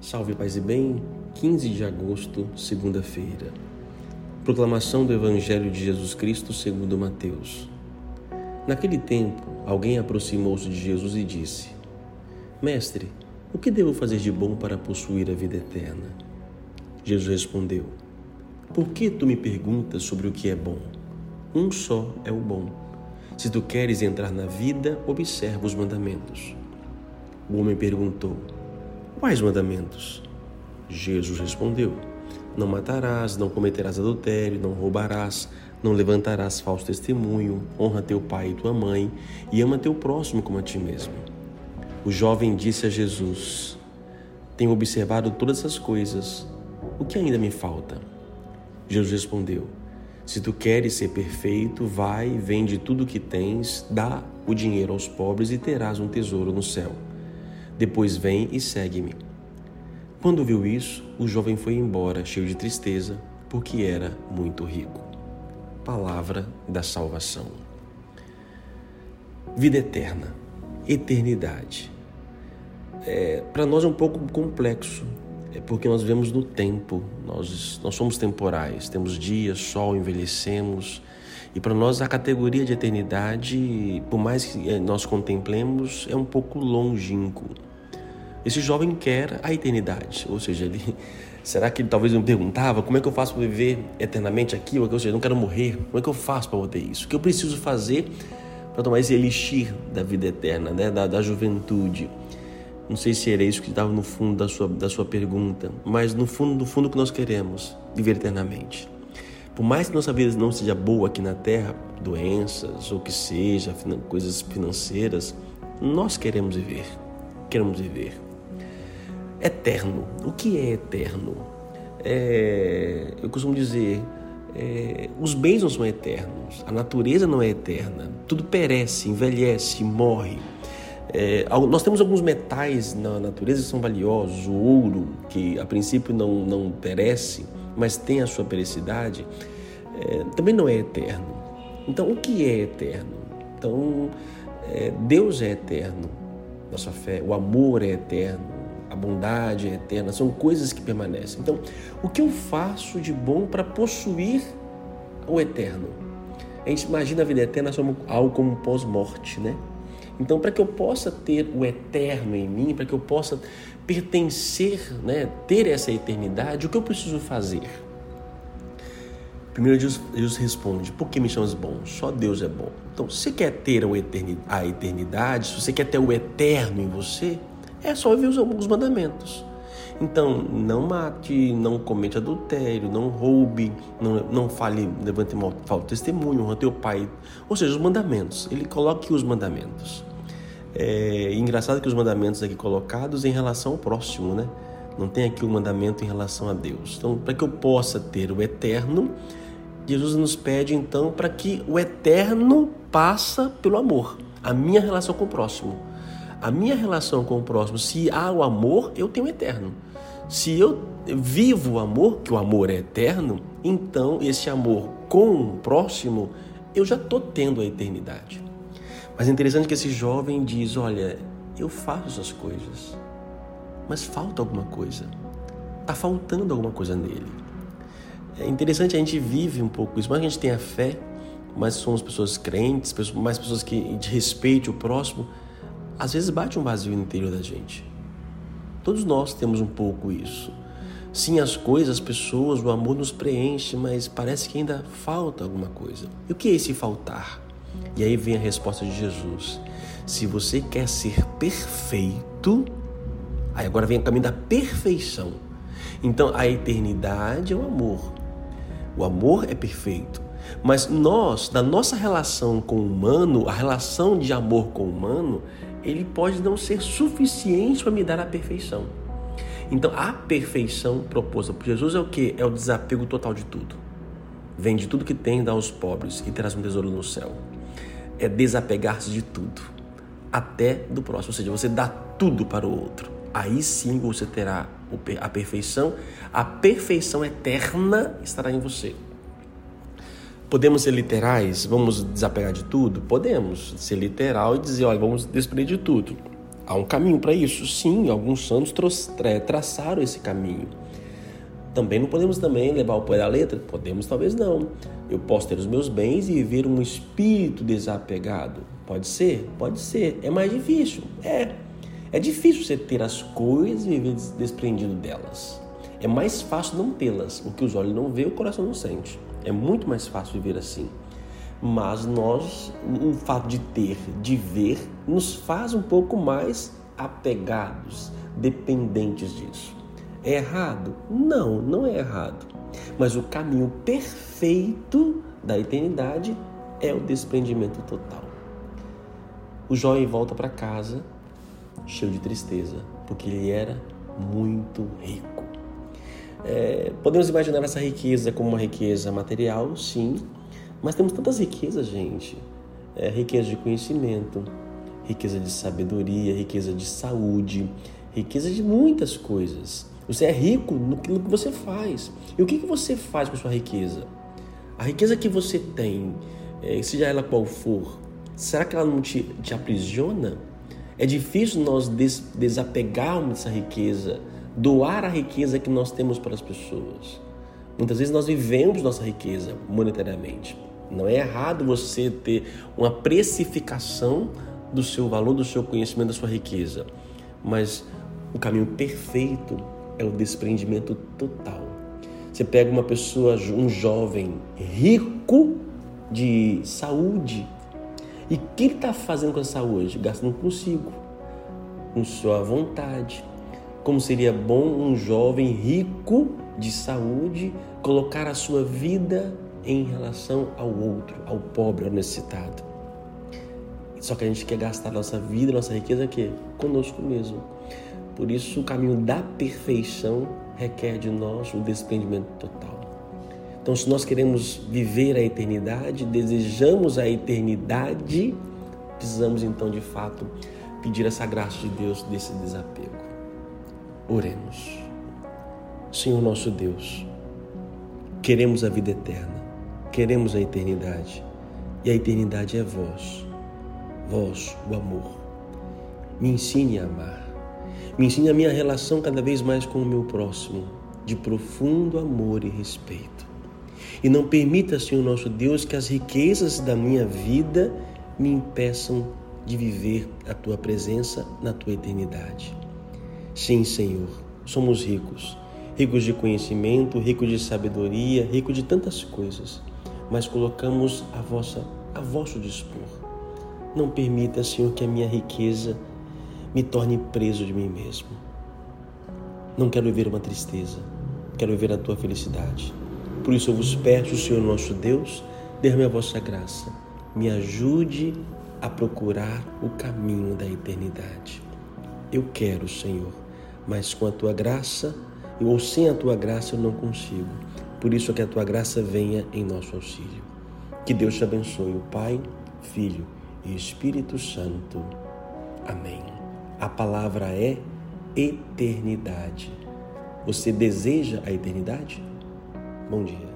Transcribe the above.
Salve, paz e bem, 15 de agosto, segunda-feira. Proclamação do Evangelho de Jesus Cristo segundo Mateus. Naquele tempo, alguém aproximou-se de Jesus e disse: Mestre, o que devo fazer de bom para possuir a vida eterna? Jesus respondeu: Por que tu me perguntas sobre o que é bom? Um só é o bom. Se tu queres entrar na vida, observa os mandamentos. O homem perguntou: Quais mandamentos? Jesus respondeu: Não matarás, não cometerás adultério, não roubarás, não levantarás falso testemunho, honra teu pai e tua mãe e ama teu próximo como a ti mesmo. O jovem disse a Jesus: Tenho observado todas essas coisas. O que ainda me falta? Jesus respondeu: Se tu queres ser perfeito, vai, vende tudo o que tens, dá o dinheiro aos pobres e terás um tesouro no céu depois vem e segue-me. Quando viu isso, o jovem foi embora, cheio de tristeza, porque era muito rico. Palavra da salvação. Vida eterna, eternidade. É, Para nós é um pouco complexo, é porque nós vivemos no tempo, nós, nós somos temporais, temos dias, sol, envelhecemos. E para nós a categoria de eternidade, por mais que é, nós contemplemos, é um pouco longínquo. Esse jovem quer a eternidade, ou seja, ele, será que ele talvez me perguntava como é que eu faço para viver eternamente aqui? Ou seja, eu não quero morrer, como é que eu faço para ter isso? O que eu preciso fazer para tomar esse elixir da vida eterna, né? da, da juventude? Não sei se era isso que estava no fundo da sua, da sua pergunta, mas no fundo, no fundo que nós queremos, viver eternamente. Por mais que nossa vida não seja boa aqui na Terra, doenças ou que seja, coisas financeiras, nós queremos viver. Queremos viver. Eterno. O que é eterno? É, eu costumo dizer, é, os bens não são eternos, a natureza não é eterna, tudo perece, envelhece, morre. É, nós temos alguns metais na natureza que são valiosos, o ouro, que a princípio não, não perece, mas tem a sua pericidade, é, também não é eterno. Então, o que é eterno? Então, é, Deus é eterno, nossa fé, o amor é eterno, a bondade é eterna, são coisas que permanecem. Então, o que eu faço de bom para possuir o eterno? A gente imagina a vida eterna como algo como pós-morte, né? Então, para que eu possa ter o eterno em mim, para que eu possa pertencer, né, ter essa eternidade, o que eu preciso fazer? Primeiro Jesus responde: Por que me chamas bom? Só Deus é bom. Então, se você quer ter a eternidade, se você quer ter o eterno em você, é só ouvir os mandamentos. Então, não mate, não comete adultério, não roube, não, não fale, levante mal, falta testemunho, honra teu pai. Ou seja, os mandamentos. Ele coloca aqui os mandamentos. É engraçado que os mandamentos aqui colocados em relação ao próximo, né? Não tem aqui o um mandamento em relação a Deus. Então, para que eu possa ter o eterno, Jesus nos pede então para que o eterno passa pelo amor, a minha relação com o próximo a minha relação com o próximo, se há o amor, eu tenho o eterno. Se eu vivo o amor, que o amor é eterno, então esse amor com o próximo, eu já estou tendo a eternidade. Mas é interessante que esse jovem diz: Olha, eu faço essas coisas, mas falta alguma coisa. Está faltando alguma coisa nele. É interessante, a gente vive um pouco isso, mas a gente tem a fé, mas somos pessoas crentes, mais pessoas que de respeite o próximo, às vezes bate um vazio no interior da gente. Todos nós temos um pouco isso. Sim, as coisas, as pessoas, o amor nos preenche, mas parece que ainda falta alguma coisa. E o que é esse faltar? E aí vem a resposta de Jesus. Se você quer ser perfeito, aí agora vem o caminho da perfeição. Então a eternidade é o amor. O amor é perfeito. Mas nós, na nossa relação com o humano, a relação de amor com o humano, ele pode não ser suficiente para me dar a perfeição. Então, a perfeição proposta por Jesus é o que? É o desapego total de tudo. Vende tudo que tem, dá aos pobres e terás um tesouro no céu. É desapegar-se de tudo, até do próximo. Ou seja, você dá tudo para o outro. Aí sim você terá a perfeição. A perfeição eterna estará em você. Podemos ser literais? Vamos desapegar de tudo? Podemos ser literal e dizer, olha, vamos desprender de tudo. Há um caminho para isso? Sim, alguns santos traçaram esse caminho. Também não podemos também levar o pé da letra? Podemos, talvez não. Eu posso ter os meus bens e viver um espírito desapegado. Pode ser? Pode ser. É mais difícil? É. É difícil você ter as coisas e viver desprendido delas. É mais fácil não tê-las. O que os olhos não vê, o coração não sente. É muito mais fácil viver assim. Mas nós, o fato de ter, de ver, nos faz um pouco mais apegados, dependentes disso. É errado? Não, não é errado. Mas o caminho perfeito da eternidade é o desprendimento total. O jovem volta para casa cheio de tristeza, porque ele era muito rico. É, podemos imaginar essa riqueza como uma riqueza material, sim, mas temos tantas riquezas, gente. É, riqueza de conhecimento, riqueza de sabedoria, riqueza de saúde, riqueza de muitas coisas. Você é rico no que você faz. E o que você faz com a sua riqueza? A riqueza que você tem, é, seja ela qual for, será que ela não te, te aprisiona? É difícil nós des, desapegarmos dessa riqueza, doar a riqueza que nós temos para as pessoas. Muitas vezes nós vivemos nossa riqueza monetariamente. Não é errado você ter uma precificação do seu valor, do seu conhecimento, da sua riqueza. Mas o caminho perfeito é o desprendimento total. Você pega uma pessoa, um jovem rico de saúde, e o que ele está fazendo com a saúde? Gastando consigo, com sua vontade. Como seria bom um jovem rico de saúde colocar a sua vida em relação ao outro, ao pobre, ao necessitado. Só que a gente quer gastar nossa vida, nossa riqueza aqui conosco mesmo. Por isso o caminho da perfeição requer de nós o desprendimento total. Então, se nós queremos viver a eternidade, desejamos a eternidade, precisamos então de fato pedir essa graça de Deus desse desapego. Oremos. Senhor nosso Deus, queremos a vida eterna, queremos a eternidade, e a eternidade é vós, vós, o amor. Me ensine a amar, me ensine a minha relação cada vez mais com o meu próximo, de profundo amor e respeito. E não permita, Senhor nosso Deus, que as riquezas da minha vida me impeçam de viver a tua presença na tua eternidade. Sim, Senhor, somos ricos ricos de conhecimento, ricos de sabedoria, ricos de tantas coisas, mas colocamos a vossa a vosso dispor. Não permita, Senhor, que a minha riqueza me torne preso de mim mesmo. Não quero viver uma tristeza, quero viver a tua felicidade. Por isso eu vos peço, Senhor nosso Deus, derrame a vossa graça, me ajude a procurar o caminho da eternidade. Eu quero, Senhor, mas com a tua graça ou sem a tua graça eu não consigo. Por isso que a tua graça venha em nosso auxílio. Que Deus te abençoe, o Pai, Filho e Espírito Santo. Amém. A palavra é eternidade. Você deseja a eternidade? Bom dia.